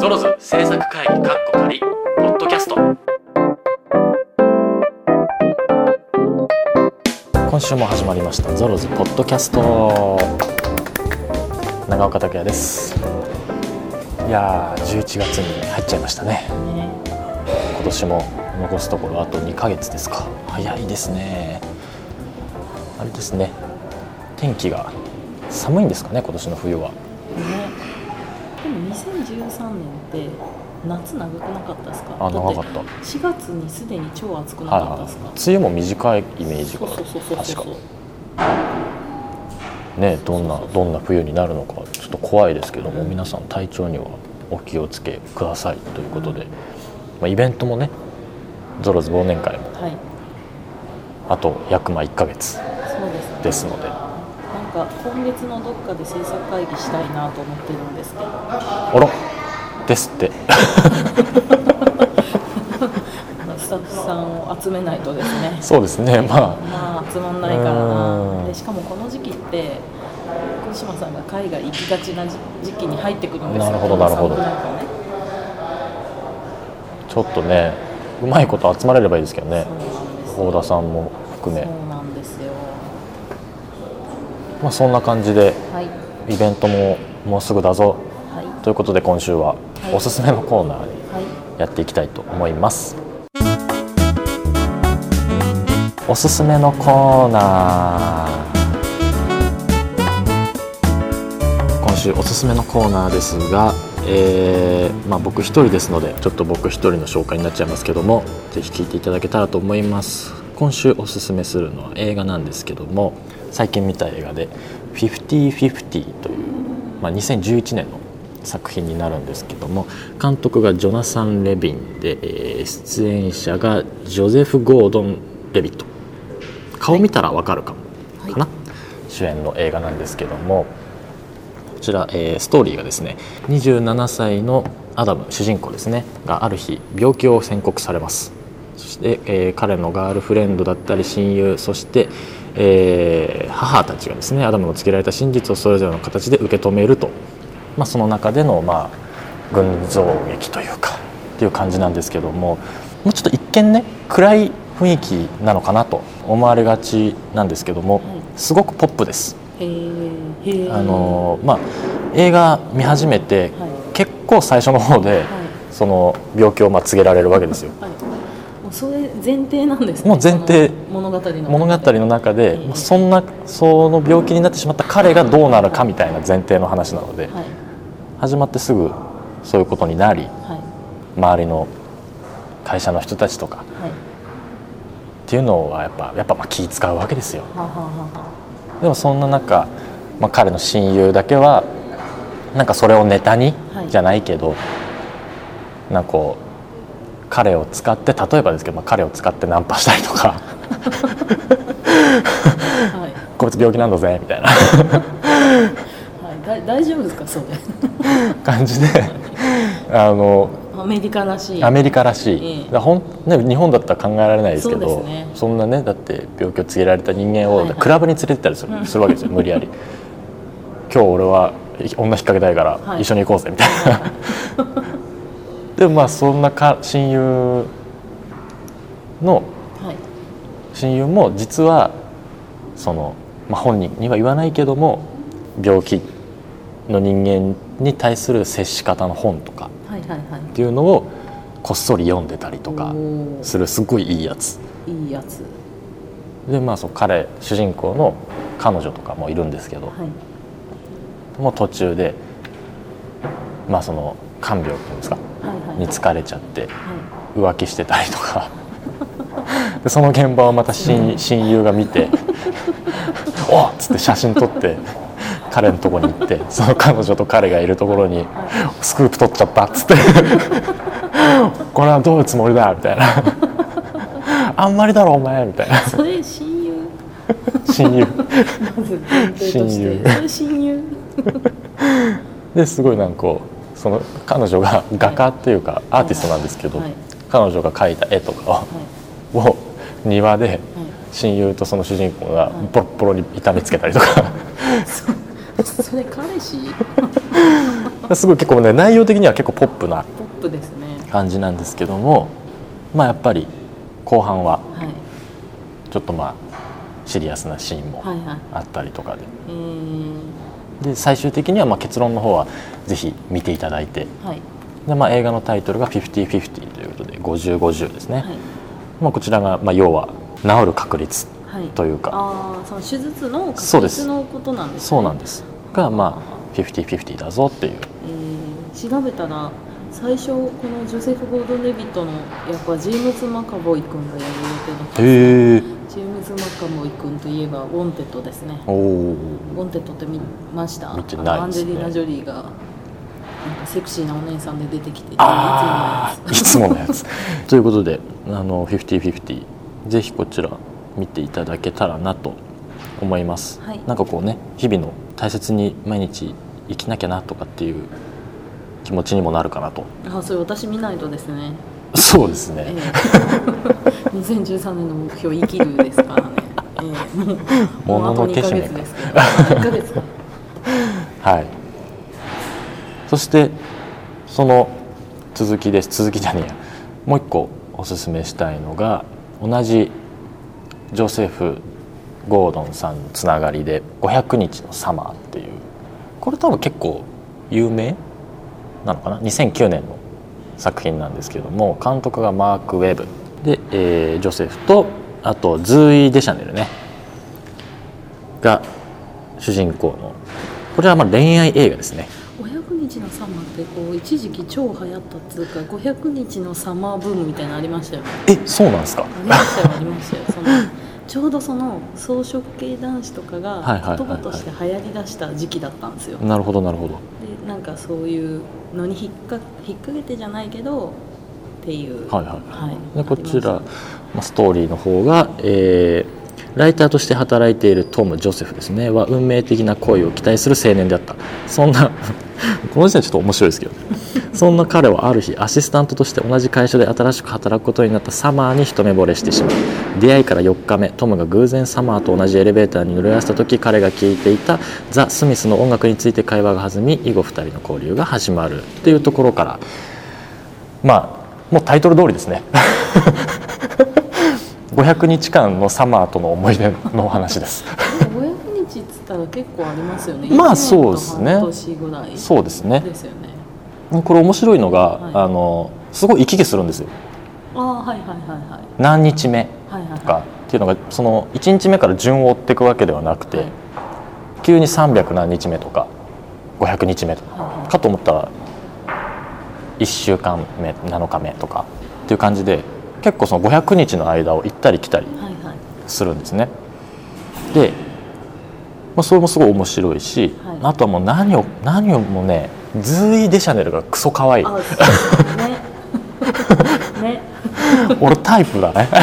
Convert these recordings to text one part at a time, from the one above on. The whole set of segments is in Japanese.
ゾロズ制作会議カッコ仮ポッドキャスト。今週も始まりましたゾロズポッドキャスト。長岡拓也です。いやー11月に入っちゃいましたね。今年も残すところあと2ヶ月ですか。早いですね。あれですね。天気が寒いんですかね今年の冬は。ね。も2013年って夏長くなかったですか？あ長かった。だって4月にすでに超暑くなはいはいか？ったですか、梅雨も短いイメージが確か。ねどんなどんな冬になるのかちょっと怖いですけども、うん。皆さん体調にはお気をつけくださいということで、まあ、イベントもねゾロズ忘年会も。はい。あと約まあ1ヶ月ですのでか今月のどっかで制作会議したいなと思ってるんですけど。あらですって。スタッフさんを集めないとですね。そうですねままあ集まんないから。うん。なでしかもこの時期って小島さんが海外行きがちな時時期に入ってくるんですよ。なるほどなるほど。ね。あちょっとねうまいこと集まれればいいですけどね。大田さんも含めまあそんな感じではい。イベントももうすぐだぞ。はい。ということで今週ははい。おすすめのコーナーにはい。やっていきたいと思います。おすすめのコーナー。今週おすすめのコーナーですが、えーまあ、僕一人ですのでちょっと僕一人の紹介になっちゃいますけどもぜひ聞いていただけたらと思います。今週おすすめするのは映画なんですけども最近見た映画で「50/50」という、まあ、2011年の作品になるんですけども監督がジョナサン・レビンで、えー出演者がジョゼフ・ゴードン・レビット。顔見たらわかるかも、かな？主演の映画なんですけどもこちら、えーストーリーがですね27歳のアダム主人公ですねがある日病気を宣告されますそして、えー彼のガールフレンドだったり親友そして、えー母たちがですねアダムの告げられた真実をそれぞれの形で受け止めると、まあ、その中での、まあ、群像劇というかっていう感じなんですけどももうちょっと一見ね暗い雰囲気なのかなと思われがちなんですけども、はいすごくポップです。あのまあ、映画見始めて、はい。結構最初の方で、はい。その病気をまあ告げられるわけですよ。それ前提なんですねもう前提物語の物語の中で、ええ。そんなその病気になってしまった彼がどうなるかみたいな前提の話なので、はい。始まってすぐそういうことになりはい。周りの会社の人たちとかはい。っていうのはやっぱやっぱまあ気使うわけですよ。はあはあはでもそんな中、まあ、彼の親友だけはなんかそれをネタにはい。じゃないけど、なんかこう彼を使って例えばですけど、まあ、彼を使ってナンパしたりとか。あはい。こいつ病気なんだぜみたいな。はい。だ大丈夫ですかそれ？感じであのアメリカらしい。アメリカらしい、ええ。ほんね、日本だったら考えられないですけどそね。そんなねだって病気を告げられた人間を、はいはい。クラブに連れてったりする,、うん。するわけですよ無理やり。今日俺は女引っ掛けたいからはい。一緒に行こうぜみたいな、でもまあそんなか親友のはい。親友も実はその、まあ、本人には言わないけども病気の人間に対する接し方の本とかっていうのをこっそり読んでたりとかするすごいいいやつ。いいやつ。でまあそう彼主人公の彼女とかもいるんですけど、はい。もう途中でまあその看病っていうんですかに疲れちゃっては浮気してたりとか。でその現場をまた親親友が見て「おっ!」っつって写真撮って彼のとこに行ってその彼女と彼がいるところに「スクープ撮っちゃった」っつって「これはどういうつもりだ」みたいな「あんまりだろお前」みたいな。いそれ親友？親友。親友。親友。ですごいなんかこうその彼女が画家っていうかアーティストなんですけど、はい。彼女が描いた絵とかを,、はい。を庭ではい。親友とその主人公がボロッボロに痛めつけたりとか、そ それ彼氏？すごい結構ね内容的には結構ポップなポップですね。感じなんですけどもまあやっぱり後半ははい。ちょっとまあシリアスなシーンもはいはい。あったりとかで。えー、で最終的にはまあ結論の方はぜひ見ていただいて。はい。で、まあ、映画のタイトルが「50-50」ということで50-50ですね、はい。まあ、こちらがまあ要は治る確率はい。というか。ああその手術の確率のことなんですね。そうなんです。がまあ50-50だぞっていう。えー調べたら最初このジョセフ・ゴードン・レヴィットの役はジェームズ・マカボイ君がやる予定だったんですへえジェームズ・マカボイ君といえばウォンテッドですね。ウォンテッドって見ました？見てないね。アンジェリーナ・ジョリーがセクシーなお姉さんで出てきていいつつ。ものやつ。ということであの50-50ぜひこちら見ていただけたらなと思います、はい。なんかこうね日々の大切に毎日生きなきゃなとかっていう気持ちにもなるかなと。あそれ私見ないとですね。そうですえね、え 2013年の目標生きるですからね、ええもうもののけ姫もうあと2ヶ月。ですけど1ヶ月かはい。そしてその続きです。続きじゃねえや。もう一個おすすめしたいのが同じジョセフ・ゴードンさんのつながりで「500日のサマー」っていう。これ多分結構有名なのかな？2009年の作品なんですけども監督がマーク・ウェブで、えージョセフとあとズーイ・デシャネルね。が主人公の。これはまあ恋愛映画ですね。500日のサマーってこう一時期超流行ったっつうか500日のサマーブームみたいなのありましたよね。えそうなんですか？ありましたよありましたよその。ちょうどその草食系男子とかが言葉として流行りだした時期だったんですよ、なるほどなるほど。でなんかそういうのに引っか引っ掛けてじゃないけどっていう。はいはい。はい。でこちらストーリーの方が、えーライターとして働いているトム・ジョセフですね。は運命的な恋を期待する青年であった。そんな この時点ちょっと面白いですけどね。そんな彼はある日アシスタントとして同じ会社で新しく働くことになったサマーに一目惚れしてしまう。出会いから4日目トムが偶然サマーと同じエレベーターに乗り合わせた時彼が聴いていたザ・スミスの音楽について会話が弾み以後2人の交流が始まる。っていうところから。まあもうタイトル通りですね。500日間のサマーとの思い出のお話です。ます500日っつったら結構ありますよね。まあそうですね1年と半年ぐらいそうですね。ですよね。これ面白いのが、はい。あのすごい行き来するんですよ。ああはいはいはいはい。何日目とかっていうのがその1日目から順を追っていくわけではなくて、はい。急に300何日目とか500日目とか、はいはい。かと思ったら1週間目7日目とかっていう感じで結構その500日の間を行ったり来たりはいはいするんですね。で、まあ、それもすごい面白いし、はい。あとはもう何を何をもねズーイ・デシャネルがクソ可愛い。ね。ね。俺タイプだね。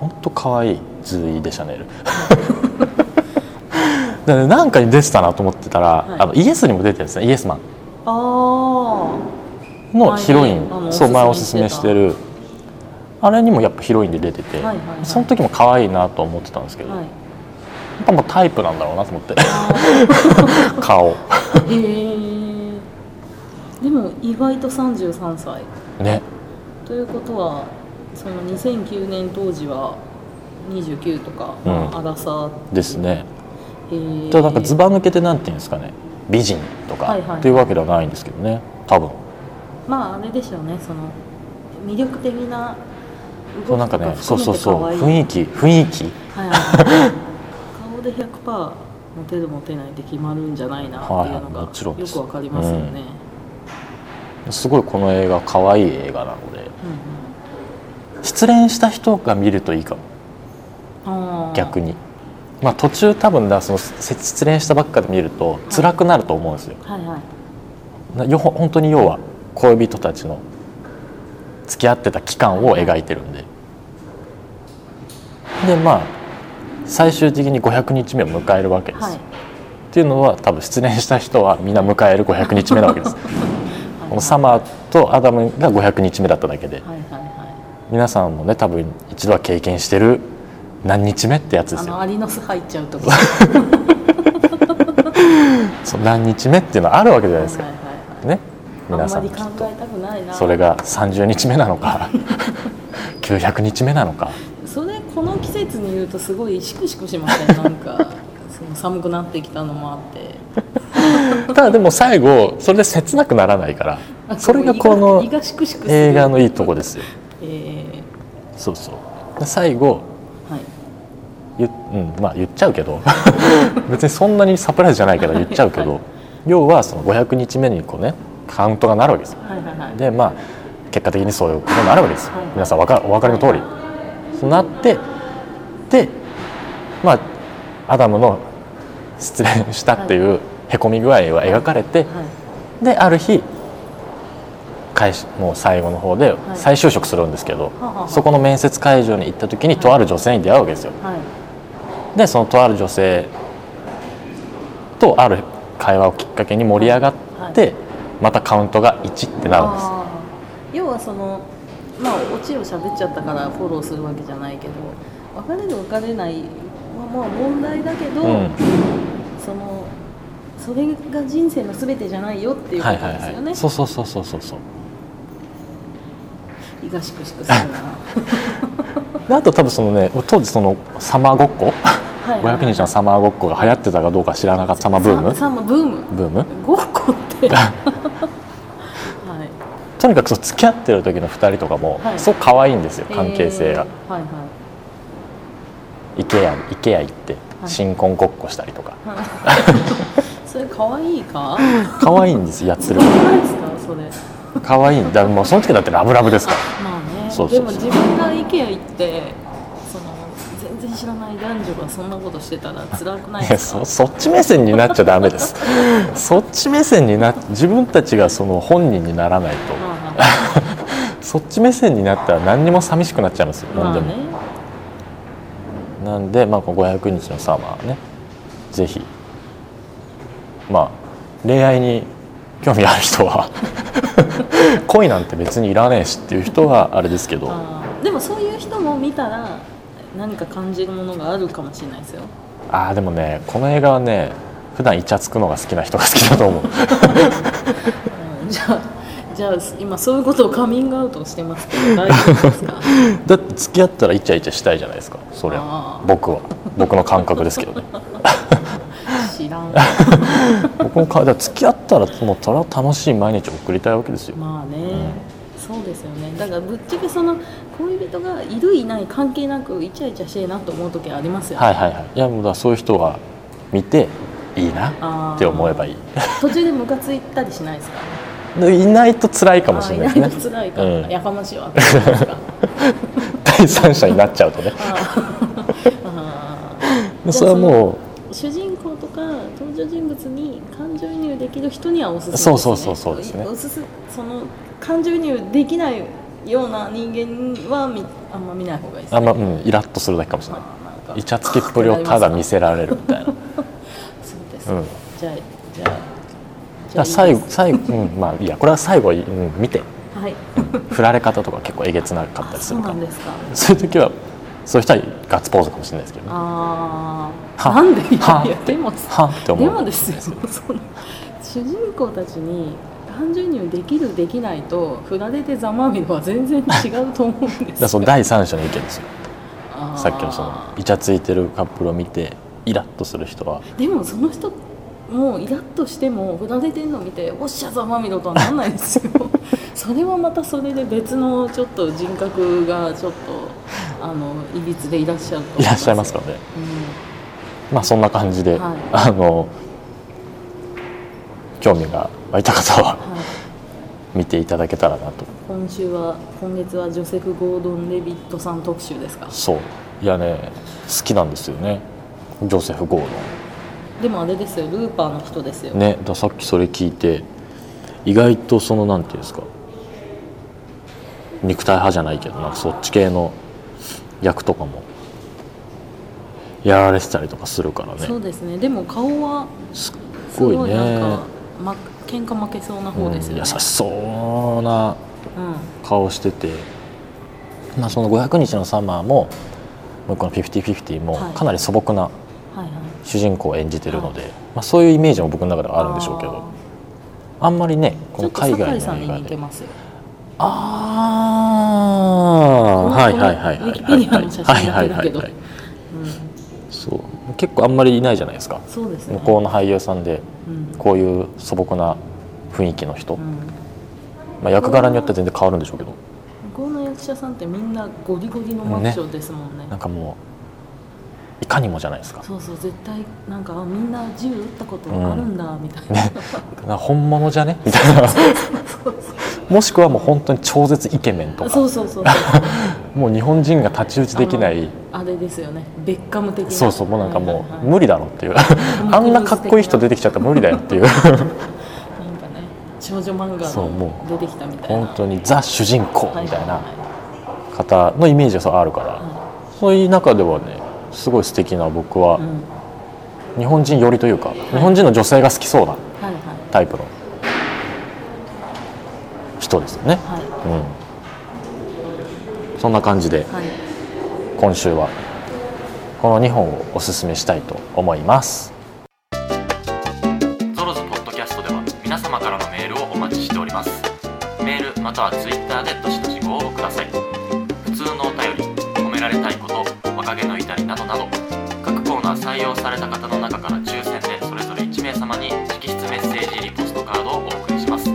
本当可愛いズーイ・デシャネル。でねなんかに出てたなと思ってたら、はい。あのイエスにも出てるんですねイエスマン。あのヒロイン、そう前おすすめしててる。あれにもやっぱヒロインで出てて、はいはいはいその時も可愛いなと思ってたんですけど、あはい。やっぱもうタイプなんだろうなと思って。顔。へえでも意外と33歳。ね。ということはその2009年当時は29とか、うん。まあ、アラサーですね。へー。なんかずば抜けてなんていうんですかね美人とかはいはいっていうわけではないんですけどね。多分。まああれでしょうね。その魅力的なそうなんかねそうそうそう。雰囲気雰囲気。はいはい。はい顔で100%モテるモテないで決まるんじゃないなっていうはいはい。のがもちろんです。よくわかりますよね、すごいこの映画可愛い映画なので。うん失恋した人が見るといいかも。逆にまあ途中多分だその失恋したばっかで見ると辛くなると思うんですよ。はいはい。なよ本当に要は恋人たちの付き合ってた期間を描いてるんで。でまあ最終的に500日目を迎えるわけです、はい。っていうのは多分失恋した人はみんな迎える500日目なわけです。このサマーとアダムが500日目だっただけで。はいはいはい。皆さんもね多分一度は経験してる何日目ってやつですよ。あのアリの巣入っちゃうとこ。そう何日目っていうのはあるわけじゃないですか、はいはいはい。ね？皆さんそれが30日目なのか。900日目なのか。それこの季節に言うとすごいシクシクしません？なんかその寒くなってきたのもあって。ただでも最後それで切なくならないから。あそれがこの映画のいいとこですよ。えそうそう。で最後言,、うんまあ、言っちゃうけど。別にそんなにサプライズじゃないけど言っちゃうけど、はい。要はその500日目にこうねカウントがなるわけですよ。はいはいはい。でまあ結果的にそういうことになるわけですよ、はい皆さんわかお分かりの通り、そうなってでまあアダムの失恋したっていうへこみ具合は描かれて、はい。である日開始もう最後の方で再就職するんですけど、はあは。あそこの面接会場に行った時にとある女性に出会うわけですよ。はいでそのとある女性とある会話をきっかけに盛り上がって、またカウントが1ってなるんです。要はそのまあオチを喋っちゃったからフォローするわけじゃないけど別れる別れないはまあ問題だけど、うん。そのそれが人生の全てじゃないよっていうこはいはいとですよね。はいそうそうそうそうそうそう。いがしくしくするな。であと多分そのね当時そのサマーごっこ？はい。はい500日のサマーごっこが流行ってたかどうか知らなかった。サマーブーム？ササマブーム。ブーム？ごっこって。はい。とにかくそう付き合ってる時の2人とかもはい。すごく可愛いんですよ関係性が、えーはいはい。イケアイケア行ってはい。新婚ごっこしたりとか。それ可愛いか？可愛いんですやってる何ですか？それ。可愛いんだ。もうその時だってラブラブですから。まあね。そうそうそう。でも自分が IKEA 行ってない男女がそんなことしてたら 辛くないですか？そそっち目線になっちゃダメです。そっち目線にな自分たちがその本人にならないと。まあ そっち目線になったら何にも寂しくなっちゃいますよまあ何でも、ねなんで、まあ、この500日のサマーね。ぜひ。まあ恋愛に興味ある人は恋なんて別にいらねえしっていう人はあれですけど。でもそういう人も見たら何か感じるものがあるかもしれないですよ。ああでもねこの映画はね普段イチャつくのが好きな人が好きだと思う。うん。じゃあじゃあ今そういうことをカミングアウトしてますけど大丈夫ですか？だって付き合ったらイチャイチャしたいじゃないですか。そりゃ。あー。僕は。僕の感覚ですけどね。知らん。僕のかだから付き合ったらもうそれは楽しい毎日を送りたいわけですよ。まあね、そうですよね。だからぶっちゃけその恋人がいるいない関係なくイチャイチャしてえなと思う時ありますよね、はいはいはい。いやもうだからそういう人が見ていいなって思えばいい。途中でムカついたりしないですか？で いないと辛いかもしれないあーいないですねと辛いか、うん。やかましいわ。第三者になっちゃうとね。それはも主人公とか登場人物に感情移入できる人にはおすすめです、ね、そうそうそうそうですね。おすすその感情移入できないような人間はみあんま見ない方がいいです、ね、あんま、うん、イラッとするだけかもしれない。あーなんかイチャつきっぷりをただ見せられるみたいなそうです、うん。じゃあじゃあじ最後最後、うん、まあいいやこれは最後、うん、見て。はい。振られ方とか結構えげつなかったりするから。なんですか。そういう時はそういう人はガッツポーズかもしれないですけどね。ああは。なんでいはやいやでもはって思う。でもですよ主人公たちに感情移入できるできないと振られてざまあみろは全然違うと思うんですよ。だその第三者の意見ですよ。さっきのそのイチャついてるカップルを見てイラッとする人は。でもその人もうイラッとしても振られてるの見ておっしゃざまあみろとはなんないですよ。それはまたそれで別のちょっと人格がちょっとあのいびつでいらっしゃると思いらっしゃいますからね。うまあそんな感じで、はい。あの興味が湧いた方はんはい。見ていただけたらなと今週は今月はジョセフ・ゴードン・レビットさん特集ですか？そう。いやね好きなんですよね。ジョセフ・ゴーでもあれですよルーパーの人ですよ、ドンねださっきそれ聞いて意外とそのなんていうんですか？肉体派じゃないけどなんかそっち系の役とかもやられてたりとかするからね。そうですね。でも顔はすごいねま、喧嘩負けそうな方ですよね、うん優しそうなうん顔してて、まあ、その500日のサマーももう一個の「50/50」もはい。かなり素朴なはいはい。主人公を演じてるので、まあ、そういうイメージも僕の中ではあるんでしょうけど。あんまりねこの海外の映画で。ああはいはいはいウィキペディアの写真だけだけど。はいそう結構あんまりいないじゃないですか。そうですね。向こうの俳優さんでうん。こういう素朴な雰囲気の人、うん。まあ、役柄によって全然変わるんでしょうけど。向こうの役者さんってみんなゴリゴリのマッチョですもんね。なんかもういかにもじゃないですか。そうそう絶対なんかあみんな銃撃ったことあるんだ、みたいな、な本物じゃね？みたいな。もしくはもう本当に超絶イケメンとか。そうそうそう。もう日本人が太刀打ちできないあれですよね。ベッカム的な。そうそうもうなんかもはいはいはい。う無理だろっていう。ムあんなかっこいい人出てきちゃったら無理だよっていう。なんかね少女漫画の出てきたみたいな。本当にザ主人公みたいな。はは方のイメージがそうあるから。はそういう中ではねすごい素敵な僕はいうん。日本人寄りというか日本人の女性が好きそうなはいはい。タイプの人ですよね、はい。うん、そんな感じで。はい今週はこの2本をおすすめしたいと思います。ゾロズポッドキャストでは皆様からのメールをお待ちしております。メールまたはツイッターでどしどしご応募ください。普通のお便り褒められたいこと若気の至りなどなど各コーナー採用された方の中から抽選でそれぞれ1名様に直筆メッセージリポストカードをお送りします。テ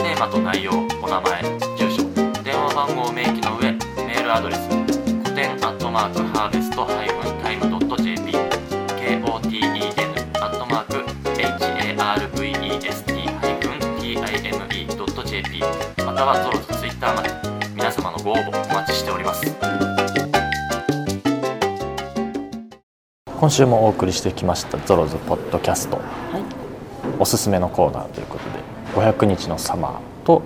ーマと内容お名前住所電話番号を明記の上メールアドレス古典アットマークハーベストハイフンタイムドット JP KOTEN アットマーク HARVEST ハイフン TIME ドット JP またはゾロズツイッターまで皆様のご応募お待ちしております。今週もお送りしてきましたゾロズポッドキャスト。はいおすすめのコーナーということで500日のサマーと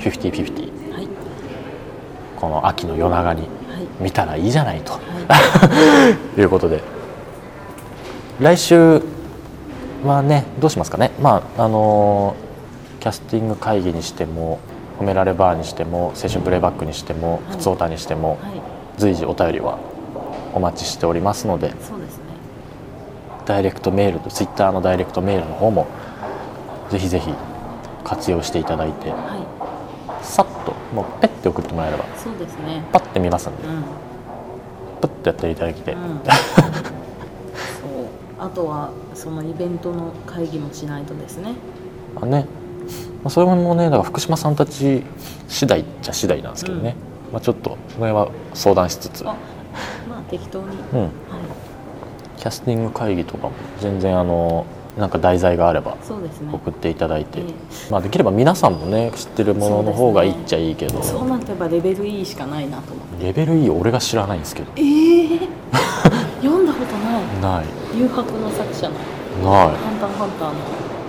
50-50はい。この秋の夜長にはい見たらいいじゃないと。はい。いうことで。来週はねどうしますかね。まああのキャスティング会議にしても褒められバーにしても青春プレイバックにしてもはい。普通歌にしてもはい。随時お便りはお待ちしておりますので。ね。ダイレクトメールとツイッターのダイレクトメールの方もぜひぜひ活用していただいてはさっともうペッて送ってもらえれば。いそうですね。パッて見ますんで。うん。プッとやっていただきて、うん。そう。あとはそのイベントの会議もしないとですね。あね、まあ、それもねだから福島さんたち次第っちゃ次第なんですけどね、まあ、ちょっとその辺は相談しつつ、あまあ適当に、うん、はい。キャスティング会議とかも全然あのなんか題材があれば送っていただいて、えまあ、できれば皆さんもね知ってるものの方がいいっちゃいいけど、そうなればレベル E しかないなと思って。レベル E 俺が知らないんですけど。ええ。読んだことない。ない。誘惑の作者の。なハンターハンターの。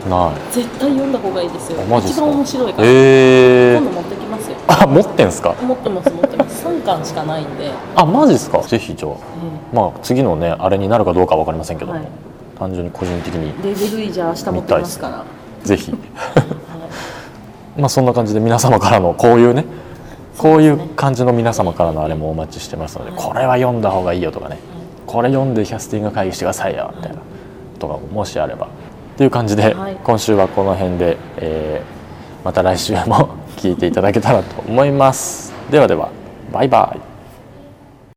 いない。絶対読んだ方がいいですよ。あマジっすか？一番面白いから、えー、今度持ってきますよ。あ持ってんすか？持ってます持ってます。3巻しかないんで、えあマジっすか？ぜひじゃあ。えまあ次のねあれになるかどうかは分かりませんけど。も、はい単純に個人的にレベル E じゃあ明日持ってきますから、はぜひ。い、まあそんな感じで皆様からのこういうねこういそう感じの皆様からのあれもお待ちしてますので、はい。これは読んだ方がいいよとかね、これ読んでキャスティング会議してくださいよみたいな、とかももしあれば。っていう感じで、はい。今週はこの辺で、えーまた来週も 聞いていただけたらと思います。ではではバイバイ